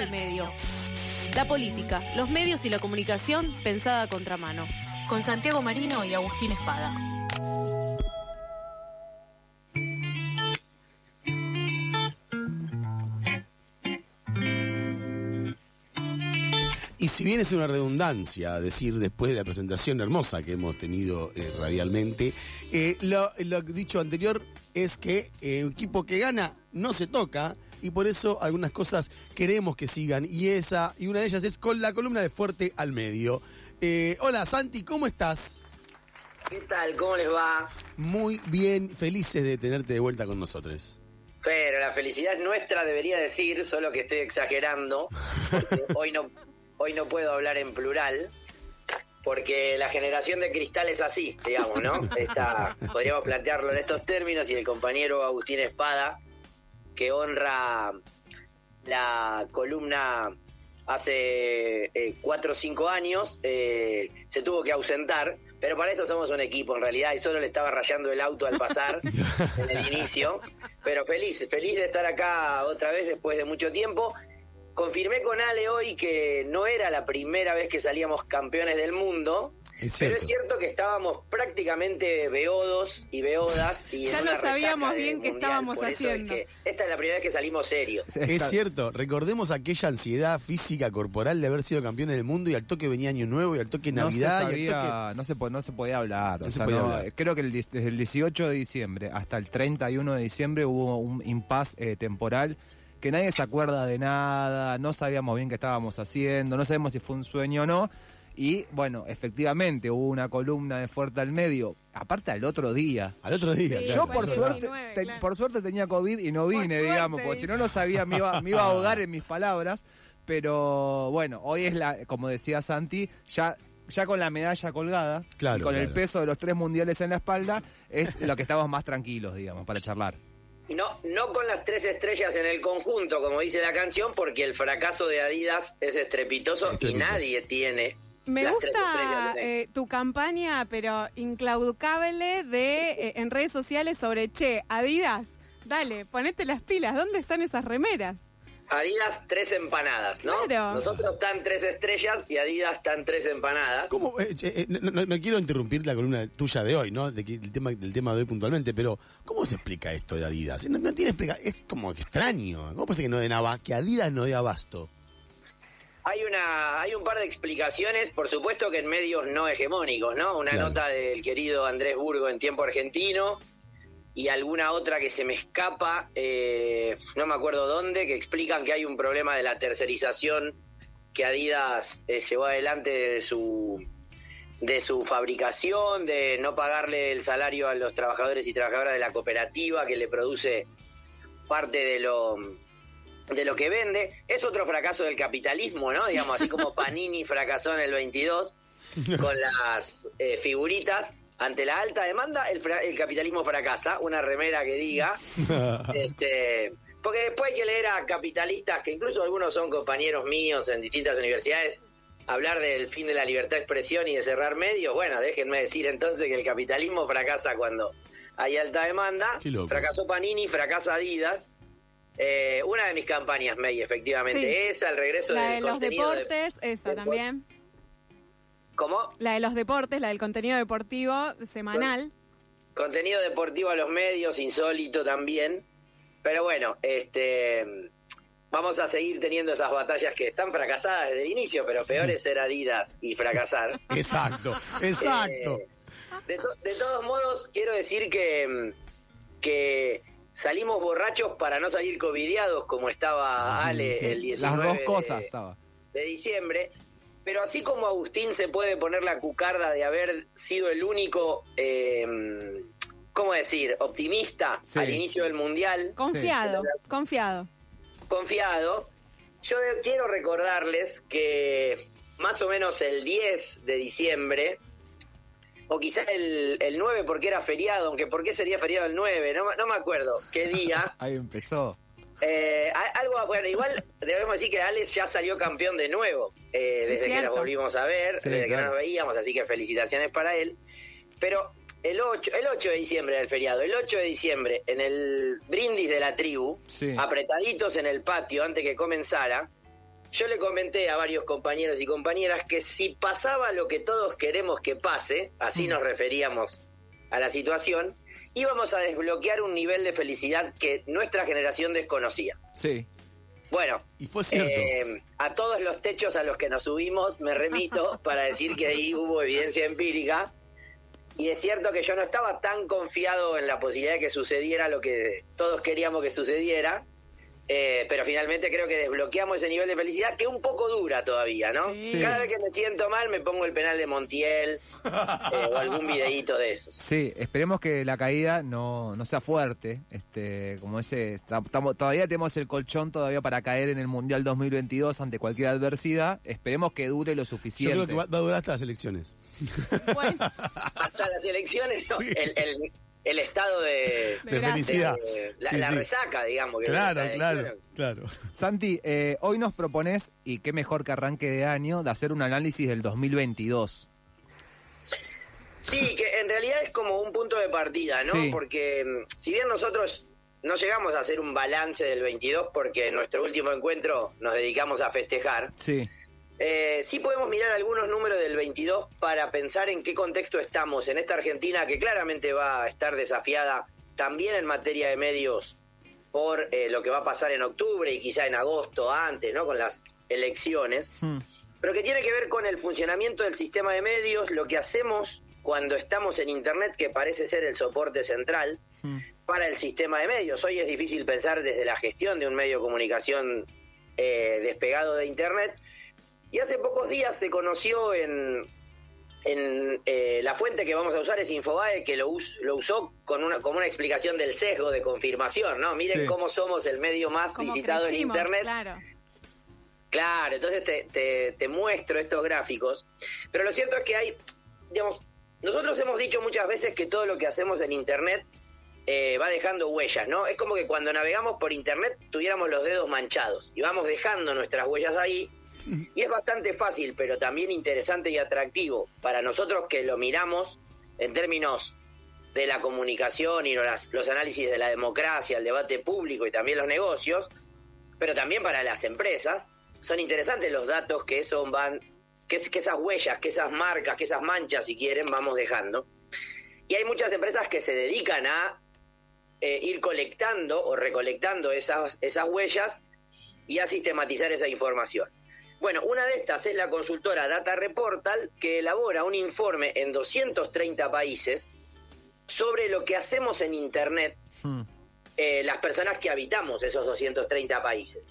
al medio. La política, los medios y la comunicación pensada a contramano. Con Santiago Marino y Agustín Espada. Y si bien es una redundancia decir después de la presentación hermosa que hemos tenido eh, radialmente, eh, lo, dicho anterior es que eh, un equipo que gana no se toca y por eso algunas cosas queremos que sigan y esa y una de ellas es con la columna de Fuerte al Medio. Eh, hola Santi, ¿cómo estás? ¿Qué tal? ¿Cómo les va? Muy bien, felices de tenerte de vuelta con nosotros. Pero la felicidad es nuestra, debería decir, solo que estoy exagerando. porque hoy no, hoy no puedo hablar en plural, porque la generación de cristal es así, digamos, ¿no? Esta, podríamos plantearlo en estos términos y el compañero Agustín Espada, que honra la columna hace eh, cuatro o cinco años, eh, se tuvo que ausentar, pero para esto somos un equipo en realidad y solo le estaba rayando el auto al pasar en el inicio, pero feliz, feliz de estar acá otra vez después de mucho tiempo. Confirmé con Ale hoy que no era la primera vez que salíamos campeones del mundo, Es pero cierto. es cierto que estábamos prácticamente beodos y beodas y Ya no sabíamos bien qué mundial, estábamos por eso es haciendo. que esta es la primera vez que salimos serios. Es cierto, recordemos aquella ansiedad física corporal de haber sido campeones del mundo y al toque venía Año Nuevo y al toque No se, Navidad y no, se, po- no se podía hablar. No o se sea, podía no, hablar. Creo que el, desde el 18 de diciembre hasta el 31 de diciembre hubo un impasse eh, temporal que nadie se acuerda de nada, no sabíamos bien qué estábamos haciendo, no sabemos si fue un sueño o no. Y bueno, efectivamente hubo una columna de Fuerte al Medio, aparte al otro día. al otro día. Sí, claro. Yo por suerte, 19, te- claro. por suerte tenía COVID y no Por vine, suerte, digamos, porque si no no sabía, me iba, me iba a ahogar en mis palabras. Pero bueno, hoy es la, como decía Santi, ya, ya con la medalla colgada, Claro, y con el peso de los tres mundiales en la espalda, es lo que estamos más tranquilos, digamos, para charlar. No, no con las tres estrellas en el conjunto, como dice la canción, porque el fracaso de Adidas es estrepitoso, Estrepitoso. y nadie tiene. Me las gusta eh, tu campaña, pero inclaudicable de eh, en redes sociales sobre Che, Adidas, dale, ponete las pilas, ¿dónde están esas remeras? Adidas tres empanadas, ¿no? Claro. Nosotros están tres estrellas y Adidas están tres empanadas. ¿Cómo? Eh, eh, no, no- no quiero interrumpir la columna tuya de hoy, ¿no? De que- el tema, del tema de hoy puntualmente, pero ¿cómo se explica esto de Adidas? No, no tiene explica, es como extraño. ¿Cómo puede ser que no den abasto? Que Adidas no dé abasto. Hay una, hay un par de explicaciones, por supuesto que en medios no hegemónicos, ¿no? Una Claro. nota del querido Andrés Burgo en Tiempo Argentino y alguna otra que se me escapa, eh, no me acuerdo dónde, que explican que hay un problema de la tercerización que Adidas eh, llevó adelante de su de su fabricación, de no pagarle el salario a los trabajadores y trabajadoras de la cooperativa que le produce parte de lo de lo que vende. Es otro fracaso del capitalismo, ¿no? Digamos, así como Panini fracasó en el 22 con las eh, figuritas. Ante la alta demanda, el, fra- el capitalismo fracasa. Una remera que diga. este, porque después hay que leer a capitalistas, que incluso algunos son compañeros míos en distintas universidades, hablar del fin de la libertad de expresión y de cerrar medios. Bueno, déjenme decir entonces que el capitalismo fracasa cuando hay alta demanda. Fracasó Panini, fracasa Adidas. Eh, una de mis campañas, May, efectivamente. Sí. Esa, el regreso La del de los contenido de- deportes, esa de- también. ¿Cómo? La de los deportes, la del contenido deportivo semanal. Contenido deportivo a los medios, insólito también. Pero bueno, este vamos a seguir teniendo esas batallas que están fracasadas desde el inicio, pero peor es ser Adidas y fracasar. Exacto, exacto. Eh, de, to- de todos modos, quiero decir que, que salimos borrachos para no salir covidiados como estaba Ale el 19 Las dos de- cosas estaba. de diciembre. Pero así como Agustín se puede poner la cucarda de haber sido el único, eh, ¿cómo decir?, optimista Sí. al inicio del Mundial, Confiado, confiado. confiado, yo de- quiero recordarles que más o menos el 10 de diciembre, o quizá el, el 9 porque era feriado, aunque ¿por qué sería feriado el 9? No, me- no me acuerdo qué día. Ahí empezó. Eh, algo, bueno, igual debemos decir que Alex ya salió campeón de nuevo eh, desde que nos volvimos a ver, Sí, desde que claro. no nos veíamos, así que felicitaciones para él. Pero el 8, el 8 de diciembre del feriado, el 8 de diciembre, en el brindis de la tribu, Sí. apretaditos en el patio antes que comenzara, yo le comenté a varios compañeros y compañeras que si pasaba lo que todos queremos que pase, así nos referíamos a la situación, íbamos a desbloquear un nivel de felicidad que nuestra generación desconocía. Sí. Bueno, Y fue cierto. eh, a todos los techos a los que nos subimos me remito para decir que ahí hubo evidencia empírica. Y es cierto que yo no estaba tan confiado en la posibilidad de que sucediera lo que todos queríamos que sucediera. Eh, pero finalmente creo que desbloqueamos ese nivel de felicidad que un poco dura todavía, ¿no? Sí. Cada vez que me siento mal me pongo el penal de Montiel eh, o algún videíto de esos. Sí, esperemos que la caída no, no sea fuerte. Este, como ese, ta- tamo- todavía tenemos el colchón todavía para caer en el Mundial 2022 ante cualquier adversidad. Esperemos que dure lo Yo suficiente. creo que va, va a durar hasta las elecciones. Bueno, Hasta las elecciones, ¿no? Sí. el, el- el estado de, felicidad. de- la, Sí, la sí. resaca, digamos. que Claro, claro, claro. Santi, eh, hoy nos propones, y qué mejor que arranque de año, de hacer un análisis del 2022. Sí, que en realidad es como un punto de partida, ¿no? Sí. Porque mm, si bien nosotros no llegamos a hacer un balance del 22 porque en nuestro último encuentro nos dedicamos a festejar, Sí, eh, sí podemos mirar algunos números del 22 para pensar en qué contexto estamos en esta Argentina que claramente va a estar desafiada también en materia de medios por eh, lo que va a pasar en octubre y quizá en agosto antes, ¿no? Con las elecciones Hmm. pero que tiene que ver con el funcionamiento del sistema de medios, lo que hacemos cuando estamos en Internet, que parece ser el soporte central Hmm. para el sistema de medios. Hoy es difícil pensar desde la gestión de un medio de comunicación eh, despegado de Internet. Y hace pocos días se conoció en, en eh, la fuente que vamos a usar es Infobae, que lo, us- lo usó con una, como una explicación del sesgo de confirmación, ¿no? Miren Sí. cómo somos el medio más como visitado crecimos, en Internet. claro. Claro, entonces te, te- te muestro estos gráficos. Pero lo cierto es que hay, digamos, nosotros hemos dicho muchas veces que todo lo que hacemos en Internet eh, va dejando huellas, ¿no? Es como que cuando navegamos por Internet tuviéramos los dedos manchados y vamos dejando nuestras huellas ahí. Y es bastante fácil, pero también interesante y atractivo para nosotros que lo miramos en términos de la comunicación y los análisis de la democracia, el debate público y también los negocios, pero también para las empresas. Son interesantes los datos que eso van, que, es- que esas huellas, que esas marcas, que esas manchas, si quieren, vamos dejando. Y hay muchas empresas que se dedican a eh, ir colectando o recolectando esas huellas y a sistematizar esa información. Bueno, una de estas es la consultora Data Reportal, que elabora un informe en 230 países sobre lo que hacemos en Internet Hmm. eh, las personas que habitamos esos 230 países.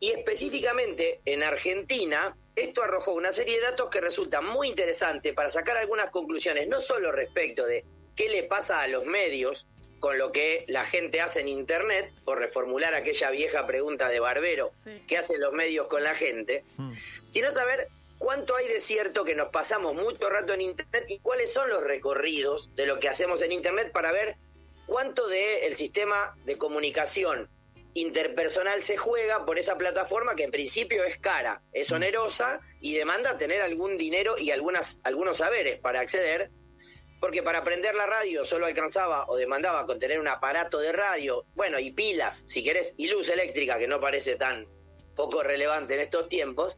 Y específicamente en Argentina, esto arrojó una serie de datos que resultan muy interesantes para sacar algunas conclusiones, no solo respecto de qué le pasa a los medios con lo que la gente hace en Internet, por reformular aquella vieja pregunta de Barbero, Sí. ¿qué hacen los medios con la gente? Hmm. sino saber cuánto hay de cierto que nos pasamos mucho rato en Internet y cuáles son los recorridos de lo que hacemos en Internet para ver cuánto del el sistema de comunicación interpersonal se juega por esa plataforma que en principio es cara, es onerosa y demanda tener algún dinero y algunas, algunos saberes para acceder, porque para aprender la radio solo alcanzaba o demandaba con tener un aparato de radio, bueno, y pilas, si querés, y luz eléctrica, que no parece tan poco relevante en estos tiempos,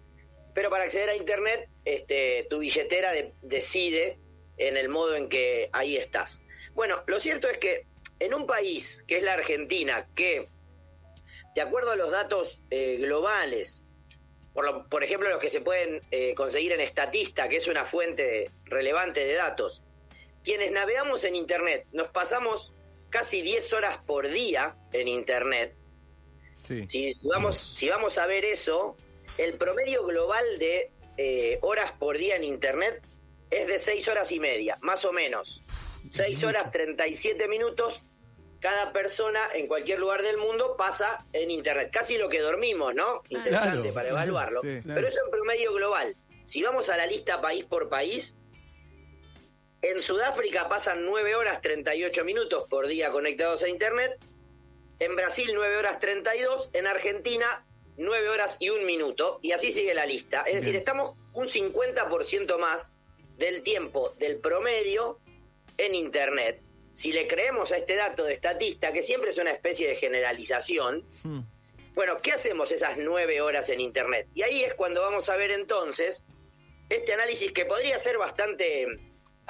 pero para acceder a Internet, este, tu billetera de- decide en el modo en que ahí estás. Bueno, lo cierto es que en un país que es la Argentina, que de acuerdo a los datos eh, globales, por, lo- por ejemplo los que se pueden eh, conseguir en Estatista, que es una fuente relevante de datos, quienes navegamos en Internet nos pasamos casi 10 horas por día en Internet, Sí. si, si vamos, si vamos a ver eso, el promedio global de eh, horas por día en Internet es de 6 horas y media, más o menos. 6 horas 37 minutos cada persona en cualquier lugar del mundo pasa en Internet. Casi lo que dormimos, ¿no? Interesante Claro, para evaluarlo. sí, claro. Pero eso en promedio global. Si vamos a la lista país por país, en Sudáfrica pasan 9 horas 38 minutos por día conectados a Internet. En Brasil 9 horas 32, en Argentina 9 horas y 1 minuto, y así sigue la lista. Es decir, estamos un 50% más del tiempo del promedio en Internet. Si le creemos a este dato de estatista, que siempre es una especie de generalización, Hmm. Bueno, ¿qué hacemos esas nueve horas en Internet? Y ahí es cuando vamos a ver entonces este análisis que podría ser bastante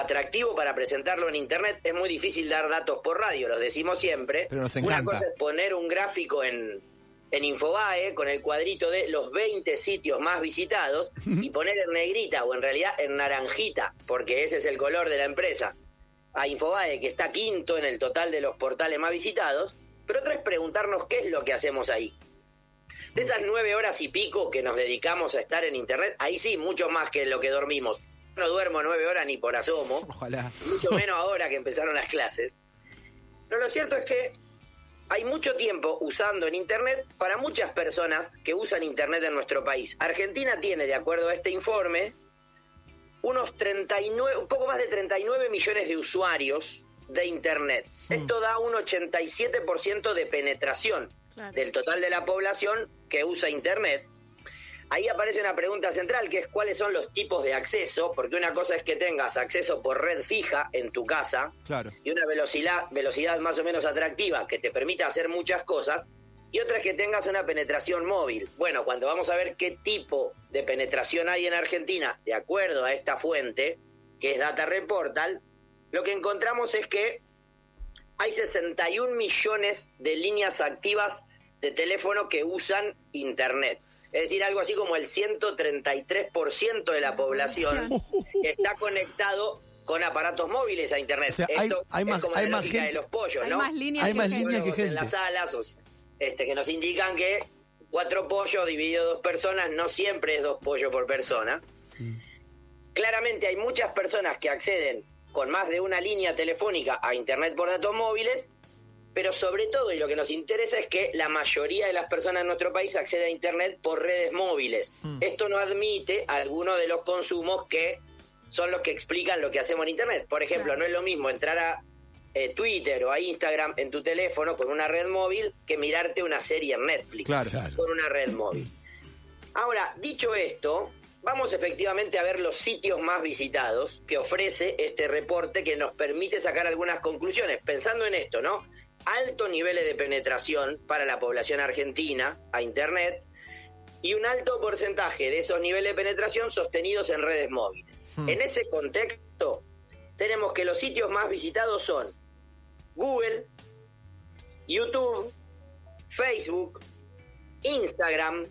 atractivo para presentarlo en Internet. Es muy difícil dar datos por radio, los decimos siempre. Pero nos Una cosa es poner un gráfico en, en Infobae con el cuadrito de los 20 sitios más visitados y poner en negrita o en realidad en naranjita, porque ese es el color de la empresa, a Infobae, que está quinto en el total de los portales más visitados. Pero otra es preguntarnos qué es lo que hacemos ahí. De esas nueve horas y pico que nos dedicamos a estar en Internet, ahí sí, mucho más que lo que dormimos. No duermo nueve horas ni por asomo Ojalá. mucho menos ahora que empezaron las clases. Pero lo cierto es que hay mucho tiempo usando en Internet para muchas personas que usan Internet en nuestro país. Argentina tiene, de acuerdo a este informe, unos 39, un poco más de 39 millones de usuarios de Internet. Esto da un 87% de penetración Claro. del total de la población que usa Internet. Ahí aparece una pregunta central, que es cuáles son los tipos de acceso, porque una cosa es que tengas acceso por red fija en tu casa Claro. y una velocidad, velocidad más o menos atractiva que te permita hacer muchas cosas, y otra es que tengas una penetración móvil. Bueno, cuando vamos a ver qué tipo de penetración hay en Argentina, de acuerdo a esta fuente, que es Data Reportal, lo que encontramos es que hay 61 millones de líneas activas de teléfono que usan Internet. Es decir, algo así como el 133% de la población está conectado con aparatos móviles a Internet. O sea, hay- Esto hay es más- como hay la más lógica de gente- los pollos, Hay ¿no? más líneas Hay que más gente. líneas que gente. en las salas o- este, que nos indican que cuatro pollos dividido dos personas no siempre es dos pollos por persona. Claramente hay muchas personas que acceden con más de una línea telefónica a Internet por datos móviles, pero sobre todo, y lo que nos interesa es que la mayoría de las personas en nuestro país accede a Internet por redes móviles. Esto no admite algunos de los consumos que son los que explican lo que hacemos en Internet. Por ejemplo, Claro. no es lo mismo entrar a eh, Twitter o a Instagram en tu teléfono con una red móvil que mirarte una serie en Netflix Claro. Claro. con una red móvil. Ahora, dicho esto, vamos efectivamente a ver los sitios más visitados que ofrece este reporte que nos permite sacar algunas conclusiones. Pensando en esto, ¿no? Altos niveles de penetración para la población argentina a Internet y un alto porcentaje de esos niveles de penetración sostenidos en redes móviles. Hmm. En ese contexto, tenemos que los sitios más visitados son Google, YouTube, Facebook, Instagram,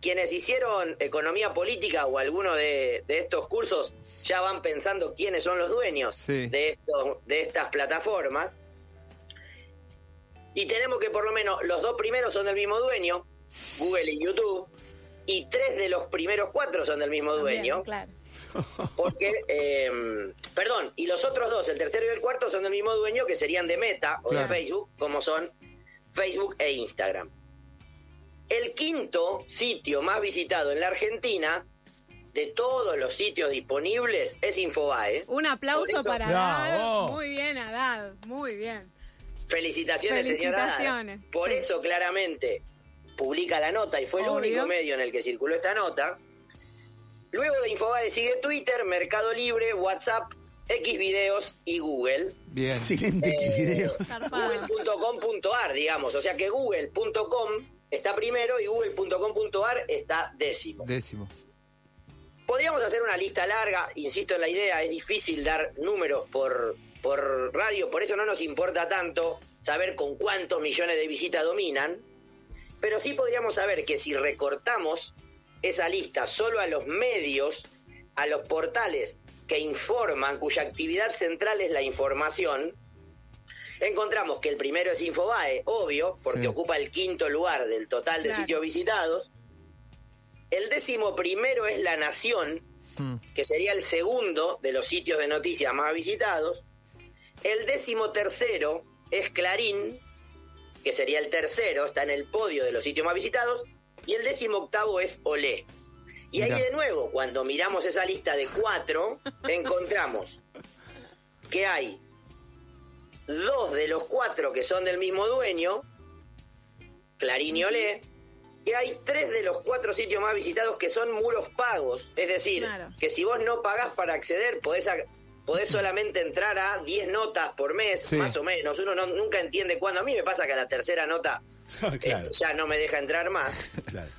quienes hicieron economía política o alguno de, de estos cursos ya van pensando quiénes son los dueños Sí. de, estos, de estas plataformas. Y tenemos que por lo menos los dos primeros son del mismo dueño, Google y YouTube, y tres de los primeros cuatro son del mismo También, dueño. claro. Porque, eh, perdón, y los otros dos, el tercero y el cuarto, son del mismo dueño que serían de Meta o Claro. de Facebook, como son Facebook e Instagram. El quinto sitio más visitado en la Argentina, de todos los sitios disponibles, es Infobae. Un aplauso eso- para Bravo. Muy bien, Adad. Muy bien. Felicitaciones, señora. Felicitaciones, Por sí. eso, claramente, publica la nota y fue el único medio en el que circuló esta nota. Luego de Infobae sigue Twitter, Mercado Libre, WhatsApp, X videos y Google. Bien. Excelente videos. Zarpado. Google.com.ar, digamos. O sea que Google.com está primero y Google.com.ar está décimo. Décimo. Podríamos hacer una lista larga, insisto en la idea, es difícil dar números por, por radio, por eso no nos importa tanto saber con cuántos millones de visitas dominan, pero sí podríamos saber que si recortamos esa lista solo a los medios, a los portales que informan, cuya actividad central es la información, encontramos que el primero es Infobae, obvio, porque Sí. ocupa el quinto lugar del total de Claro. sitios visitados. El décimo primero es La Nación, Mm. que sería el segundo de los sitios de noticias más visitados. El décimo tercero es Clarín, que sería el tercero, está en el podio de los sitios más visitados. Y el décimo octavo es Olé. Y ahí de nuevo, cuando miramos esa lista de cuatro, encontramos que hay dos de los cuatro que son del mismo dueño, Clarín y Olé, y hay tres de los cuatro sitios más visitados que son muros pagos. Es decir, Claro. que si vos no pagás para acceder, podés, podés solamente entrar a 10 notas por mes, Sí. más o menos. Uno no- nunca entiende cuándo. A mí me pasa que a la tercera nota claro, eh, ya no me deja entrar más. claro.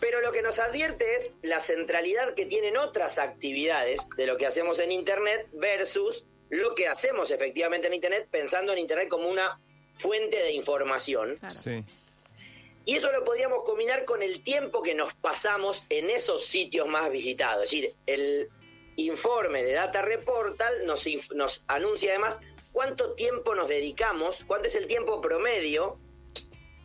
Pero lo que nos advierte es la centralidad que tienen otras actividades de lo que hacemos en Internet versus lo que hacemos efectivamente en Internet, pensando en Internet como una fuente de información. Claro. Sí. Y eso lo podríamos combinar con el tiempo que nos pasamos en esos sitios más visitados. Es decir, el informe de Data Reportal nos, anuncia además cuánto tiempo nos dedicamos, cuánto es el tiempo promedio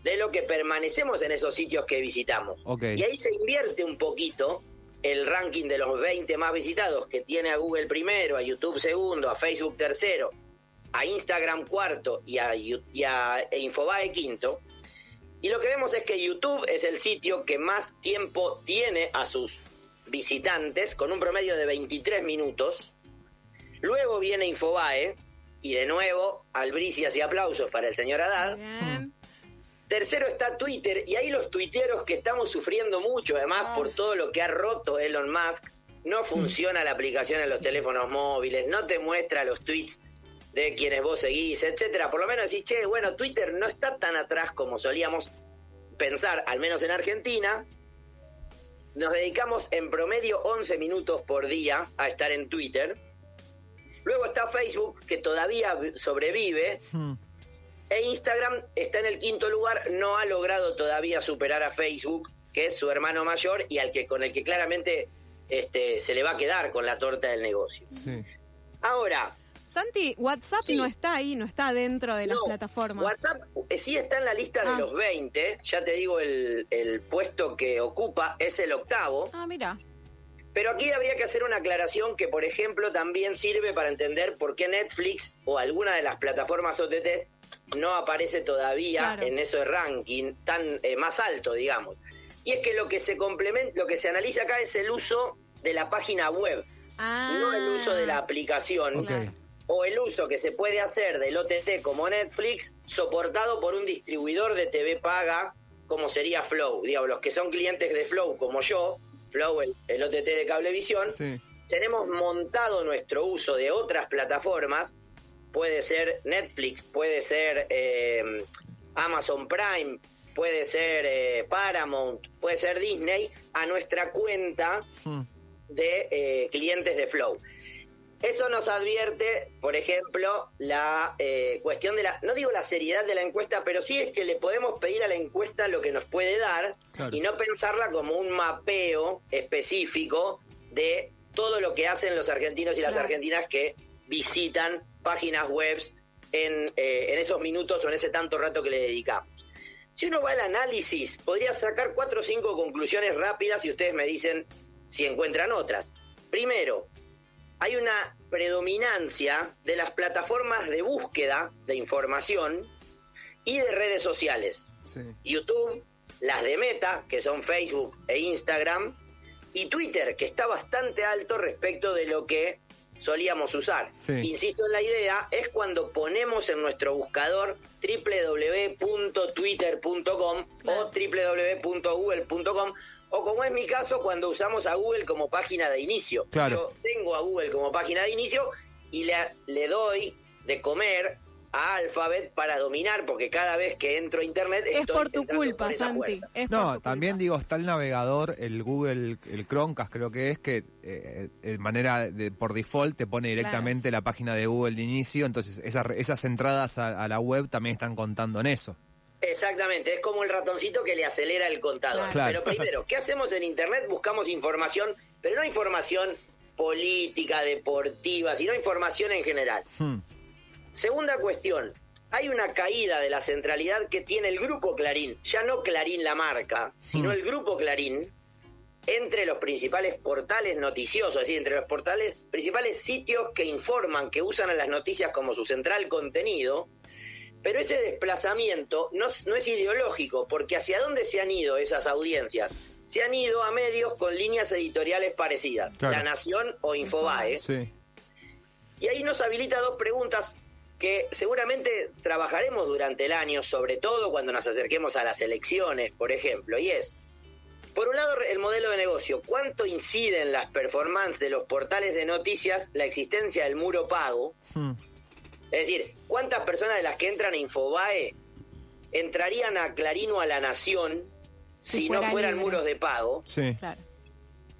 de lo que permanecemos en esos sitios que visitamos. Y ahí se invierte un poquito el ranking de los 20 más visitados que tiene a Google primero, a YouTube segundo, a Facebook tercero, a Instagram cuarto y a, y a Infobae quinto. Y lo que vemos es que YouTube es el sitio que más tiempo tiene a sus visitantes, con un promedio de 23 minutos. Luego viene Infobae, y de nuevo, albricias y aplausos para el señor Haddad. Bien. Tercero está Twitter, y ahí los tuiteros que estamos sufriendo mucho, además Ah. por todo lo que ha roto Elon Musk, no funciona la aplicación en los teléfonos móviles, no te muestra los tweets de quienes vos seguís, etcétera. Por lo menos decís, che, bueno, Twitter no está tan atrás como solíamos pensar, al menos en Argentina. Nos dedicamos en promedio 11 minutos por día a estar en Twitter. Luego está Facebook, que todavía sobrevive, Hmm. e Instagram está en el quinto lugar, no ha logrado todavía superar a Facebook, que es su hermano mayor y al que con el que claramente este, se le va a quedar con la torta del negocio. Sí. Ahora, Santi, WhatsApp Sí. no está ahí, no está dentro de las plataformas. WhatsApp eh, sí está en la lista Ah. de los 20, ya te digo el, el puesto que ocupa es el octavo, Ah, mira. pero aquí habría que hacer una aclaración que por ejemplo también sirve para entender por qué Netflix o alguna de las plataformas OTTs no aparece todavía Claro. en ese ranking tan eh, más alto, digamos. Y es que lo que se complementa, lo que se analiza acá es el uso de la página web, Ah. no el uso de la aplicación Ok. O el uso que se puede hacer del OTT como Netflix, soportado por un distribuidor de TV paga como sería Flow. Digamos, los que son clientes de Flow como yo, Flow, el, el OTT de Cablevisión, Sí. tenemos montado nuestro uso de otras plataformas, puede ser Netflix, puede ser eh, Amazon Prime, puede ser eh, Paramount, puede ser Disney, a nuestra cuenta Hmm. de eh, clientes de Flow. Eso nos advierte, por ejemplo, la eh, cuestión de la, no digo la seriedad de la encuesta, pero sí es que le podemos pedir a la encuesta lo que nos puede dar Claro. y no pensarla como un mapeo específico de todo lo que hacen los argentinos y las Claro. argentinas que visitan páginas web en, eh, en esos minutos o en ese tanto rato que le dedicamos. Si uno va al análisis, podría sacar cuatro o cinco conclusiones rápidas y ustedes me dicen si encuentran otras. Primero, hay una predominancia de las plataformas de búsqueda de información y de redes sociales. Sí. YouTube, las de Meta, que son Facebook e Instagram, y Twitter, que está bastante alto respecto de lo que solíamos usar. Sí. Insisto en la idea, es cuando ponemos en nuestro buscador www.twitter.com o www.google.com o como es mi caso cuando usamos a Google como página de inicio. Claro. Yo tengo a Google como página de inicio y le, le doy de comer a Alphabet para dominar, porque cada vez que entro a Internet Es estoy por tu culpa, por Santi. Es No, tu también culpa. digo, está el navegador, el Google, el Chromecast creo que es, que eh, de manera de, por default te pone directamente la página de Google de inicio, entonces esas, esas entradas a, a la web también están contando en eso. Exactamente, es como el ratoncito que le acelera el contador. Claro. Pero primero, ¿qué hacemos en Internet? Buscamos información, pero no información política, deportiva, sino información en general. Hmm. Segunda cuestión, hay una caída de la centralidad que tiene el grupo Clarín, ya no Clarín la marca, sino Hmm. el grupo Clarín, entre los principales portales noticiosos, es decir, entre los portales, principales sitios que informan, que usan a las noticias como su central contenido, pero ese desplazamiento no, es- no es ideológico, porque ¿hacia dónde se han ido esas audiencias? Se han ido a medios con líneas editoriales parecidas, Claro. La Nación o Infobae. Sí. Y ahí nos habilita dos preguntas que seguramente trabajaremos durante el año, sobre todo cuando nos acerquemos a las elecciones, por ejemplo, y es, por un lado, el modelo de negocio, ¿cuánto incide en las performances de los portales de noticias la existencia del muro pago? Hmm. Es decir, ¿cuántas personas de las que entran a Infobae entrarían a Clarín o a La Nación Si si, no fuera fueran libre. muros de pago. Sí. Claro.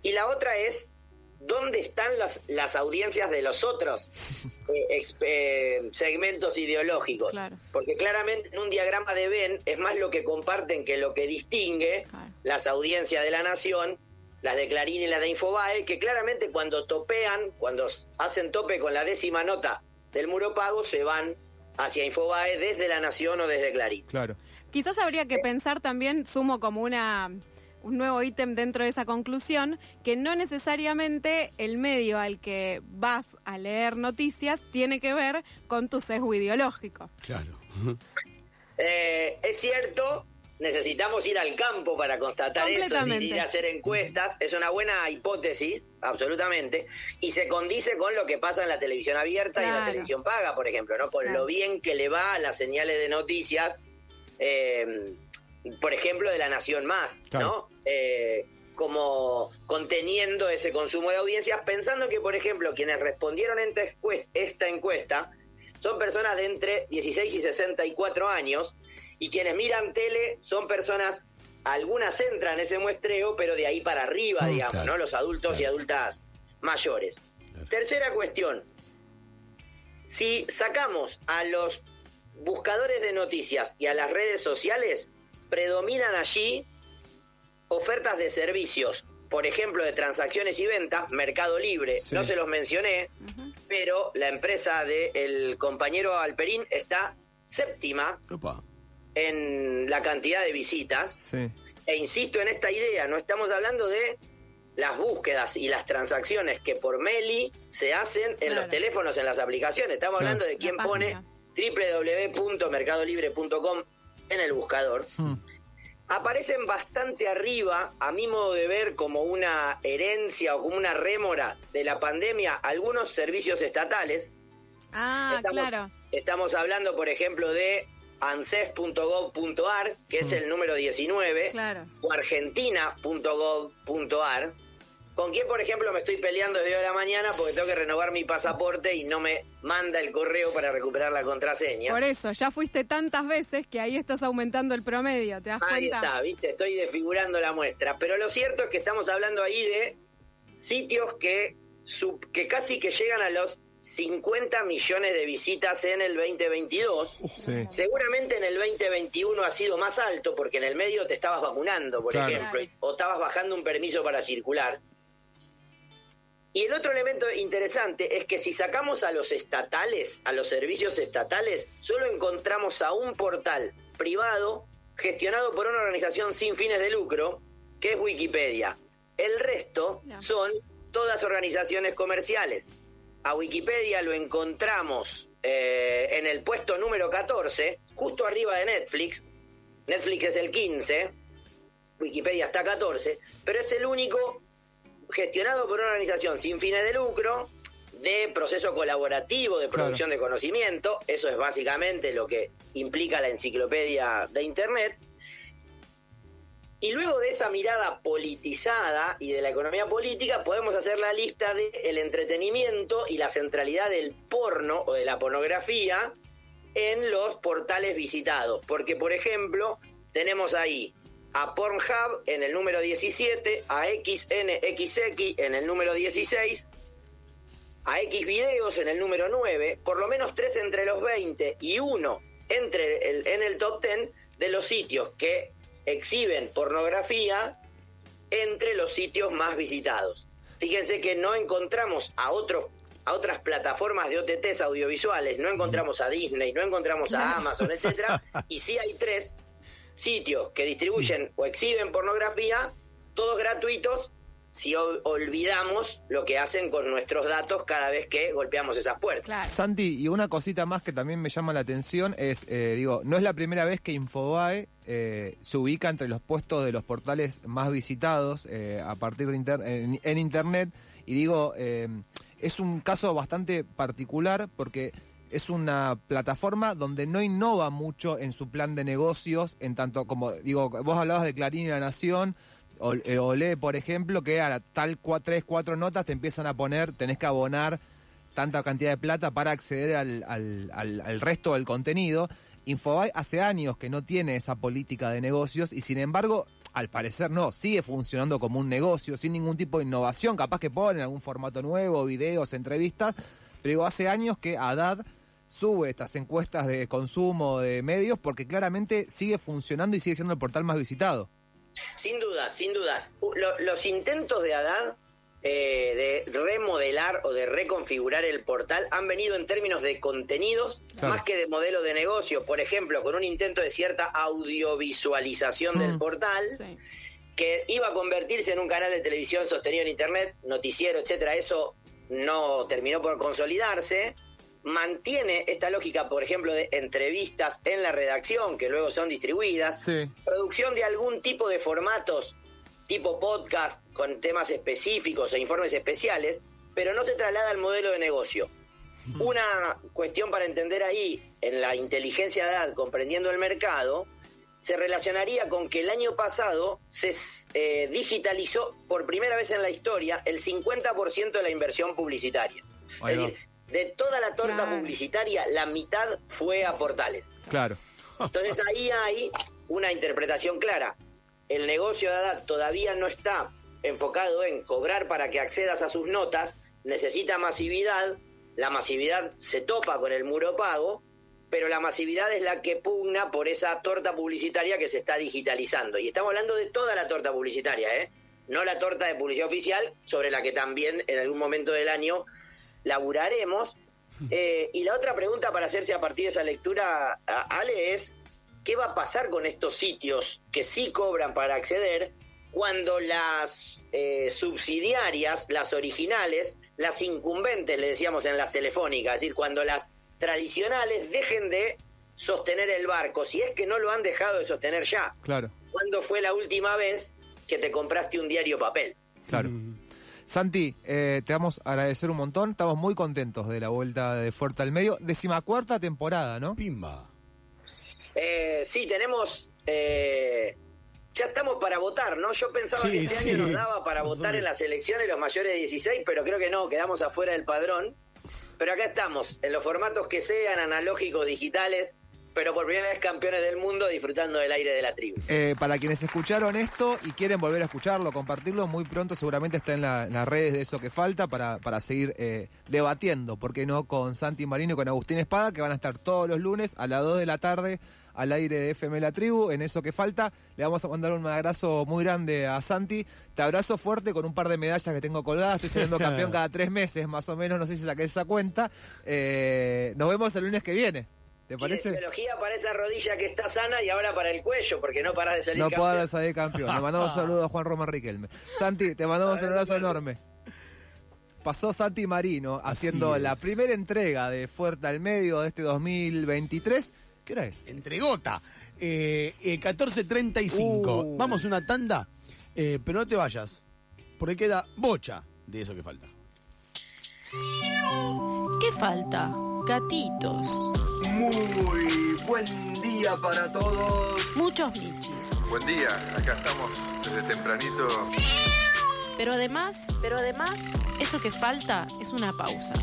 Y la otra es, ¿dónde están las, las audiencias de los otros eh, ex- eh, segmentos ideológicos? Claro. Porque claramente en un diagrama de Venn es más lo que comparten que lo que distingue Claro. las audiencias de la nación, las de Clarín y las de Infobae, que claramente cuando topean, cuando hacen tope con la décima nota del muro pago, se van hacia Infobae desde la nación o desde Clarín. Claro. Quizás habría que pensar también, sumo como una un nuevo ítem dentro de esa conclusión, que no necesariamente el medio al que vas a leer noticias tiene que ver con tu sesgo ideológico. Claro. Eh, es cierto, necesitamos ir al campo para constatar eso, Completamente. ir a hacer encuestas, es una buena hipótesis, absolutamente, y se condice con lo que pasa en la televisión abierta y en la televisión paga, por ejemplo, ¿no? Con Claro. lo bien que le va a las señales de noticias, eh, por ejemplo, de la Nación Más, Claro. ¿no? Eh, como conteniendo ese consumo de audiencias, pensando que, por ejemplo, quienes respondieron en esta encuesta, esta encuesta son personas de entre 16 y 64 años, y quienes miran tele son personas, algunas entran en ese muestreo, pero de ahí para arriba, Mm, digamos, claro, ¿no? Los adultos y adultas mayores. Tercera cuestión, si sacamos a los buscadores de noticias y a las redes sociales, predominan allí ofertas de servicios, por ejemplo, de transacciones y ventas, Mercado Libre, Sí. no se los mencioné, pero la empresa del compañero Alperín está séptima Opa. En la cantidad de visitas. Sí. E insisto en esta idea, no estamos hablando de las búsquedas y las transacciones que por Meli se hacen en Claro. los teléfonos, en las aplicaciones. Estamos Claro. hablando de quién pone www.mercadolibre.com en el buscador. Hmm. Aparecen bastante arriba, a mi modo de ver, como una herencia o como una rémora de la pandemia, algunos servicios estatales. Ah, Estamos- claro. Estamos hablando, por ejemplo, de anses.gov.ar, que es el número 19, Claro. o argentina.gov.ar. ¿Con quién, por ejemplo, me estoy peleando desde hoy a la mañana porque tengo que renovar mi pasaporte y no me manda el correo para recuperar la contraseña? Por eso, ya fuiste tantas veces que ahí estás aumentando el promedio, ¿te das Ahí cuenta? está, viste, estoy desfigurando la muestra. Pero lo cierto es que estamos hablando ahí de sitios que, sub- que casi que llegan a los 50 millones de visitas en el 2022. Sí. Seguramente en el 2021 ha sido más alto porque en el medio te estabas vacunando, por Claro. ejemplo, o estabas bajando un permiso para circular. Y el otro elemento interesante es que si sacamos a los estatales, a los servicios estatales, solo encontramos a un portal privado gestionado por una organización sin fines de lucro, que es Wikipedia. El resto son todas organizaciones comerciales. A Wikipedia lo encontramos eh, en el puesto número 14, justo arriba de Netflix. Netflix es el 15, Wikipedia está 14, pero es el único gestionado por una organización sin fines de lucro, de proceso colaborativo, de producción de conocimiento. Eso es básicamente lo que implica la enciclopedia de Internet. Y luego de esa mirada politizada y de la economía política, podemos hacer la lista del el entretenimiento y la centralidad del porno o de la pornografía en los portales visitados. Porque, por ejemplo, tenemos ahí a Pornhub en el número 17, a XNXX en el número 16, a X videos en el número 9, por lo menos tres entre los 20 y uno entre el, en el top 10 de los sitios que exhiben pornografía entre los sitios más visitados. Fíjense que no encontramos a otros a otras plataformas de OTTs audiovisuales, no encontramos a Disney, no encontramos a Amazon, etcétera, y sí hay tres sitios que distribuyen o exhiben pornografía, todos gratuitos, si ol- olvidamos lo que hacen con nuestros datos cada vez que golpeamos esas puertas. Claro. Santi, y una cosita más que también me llama la atención es, eh, digo, no es la primera vez que Infobae eh, se ubica entre los puestos de los portales más visitados eh, a partir de inter- en, Internet. Y digo, eh, es un caso bastante particular porque es una plataforma donde no innova mucho en su plan de negocios, en tanto como, digo, vos hablabas de Clarín y La Nación, o, eh, Olé, por ejemplo, que a tal cua- tres, cuatro notas te empiezan a poner, tenés que abonar tanta cantidad de plata para acceder al- al- al resto del contenido. Infobae hace años que no tiene esa política de negocios y sin embargo, al parecer no, sigue funcionando como un negocio, sin ningún tipo de innovación, capaz que ponen algún formato nuevo, videos, entrevistas, pero digo, hace años que Haddad sube estas encuestas de consumo de medios porque claramente sigue funcionando y sigue siendo el portal más visitado. Sin dudas, sin dudas. Lo- los intentos de Haddad eh, de remodelar o de reconfigurar el portal han venido en términos de contenidos Claro. más que de modelo de negocio. Por ejemplo, con un intento de cierta audiovisualización del Mm. portal Sí. que iba a convertirse en un canal de televisión sostenido en internet, noticiero, etcétera. Eso no terminó por consolidarse. Mantiene esta lógica, por ejemplo, de entrevistas en la redacción que luego son distribuidas Sí. producción de algún tipo de formatos tipo podcast con temas específicos o informes especiales, pero no se traslada al modelo de negocio. Una cuestión para entender ahí, en la inteligencia de edad, comprendiendo el mercado, se relacionaría con que el año pasado se eh, digitalizó por primera vez en la historia el 50% de la inversión publicitaria. Ahí es va. decir, de toda la torta Claro. publicitaria, la mitad fue a portales. Claro. Entonces ahí hay una interpretación clara. El negocio de edad todavía no está enfocado en cobrar para que accedas a sus notas, necesita masividad, la masividad se topa con el muro pago, pero la masividad es la que pugna por esa torta publicitaria que se está digitalizando. Y estamos hablando de toda la torta publicitaria, ¿eh? No la torta de publicidad oficial, sobre la que también en algún momento del año laburaremos. Eh, y la otra pregunta para hacerse a partir de esa lectura, Ale, es ¿qué va a pasar con estos sitios que sí cobran para acceder cuando las eh, subsidiarias, las originales, las incumbentes, le decíamos en las telefónicas, es decir, cuando las tradicionales dejen de sostener el barco, si es que no lo han dejado de sostener ya? Claro. ¿Cuándo fue la última vez que te compraste un diario papel? Claro. Santi, eh, te vamos a agradecer un montón. Estamos muy contentos de la vuelta de Fuerte al Medio. Decimacuarta temporada, ¿no? Pimba. Eh, sí, tenemos. eh, ya estamos para votar, ¿no? Yo pensaba Sí, que este sí. año nos daba para votar en las elecciones los mayores de 16, pero creo que no, quedamos afuera del padrón. Pero acá estamos, en los formatos que sean, analógicos, digitales, pero por primera vez campeones del mundo disfrutando del aire de la tribu. Eh, para quienes escucharon esto y quieren volver a escucharlo, compartirlo, muy pronto seguramente está en, la- en las redes de eso que falta para, para seguir eh, debatiendo, ¿por qué no? Con Santi Marino y con Agustín Espada, que van a estar todos los lunes a las 2 de la tarde al aire de FM La Tribu, en eso que falta. Le vamos a mandar un abrazo muy grande a Santi. Te abrazo fuerte con un par de medallas que tengo colgadas. Estoy siendo campeón cada tres meses, más o menos. No sé si saqué esa cuenta. Eh, nos vemos el lunes que viene. ¿Te parece? Kinesiología para esa rodilla que está sana y ahora para el cuello, porque no paras de salir No campeón. puedo salir campeón. Le mandamos un saludo a Juan Román Riquelme. Santi, te mandamos un abrazo enorme. Pasó Santi Marino haciendo es. la primera entrega de Fuerte al Medio de este 2023. ¿Qué hora es? Entregota. Eh, eh, 14.35. Uh. Vamos una tanda, eh, pero no te vayas, porque queda bocha de eso que falta. ¿Qué falta? Gatitos. Muy buen día para todos. Muchos michis. Buen día, acá estamos desde tempranito. Pero además, pero además, eso que falta es una pausa.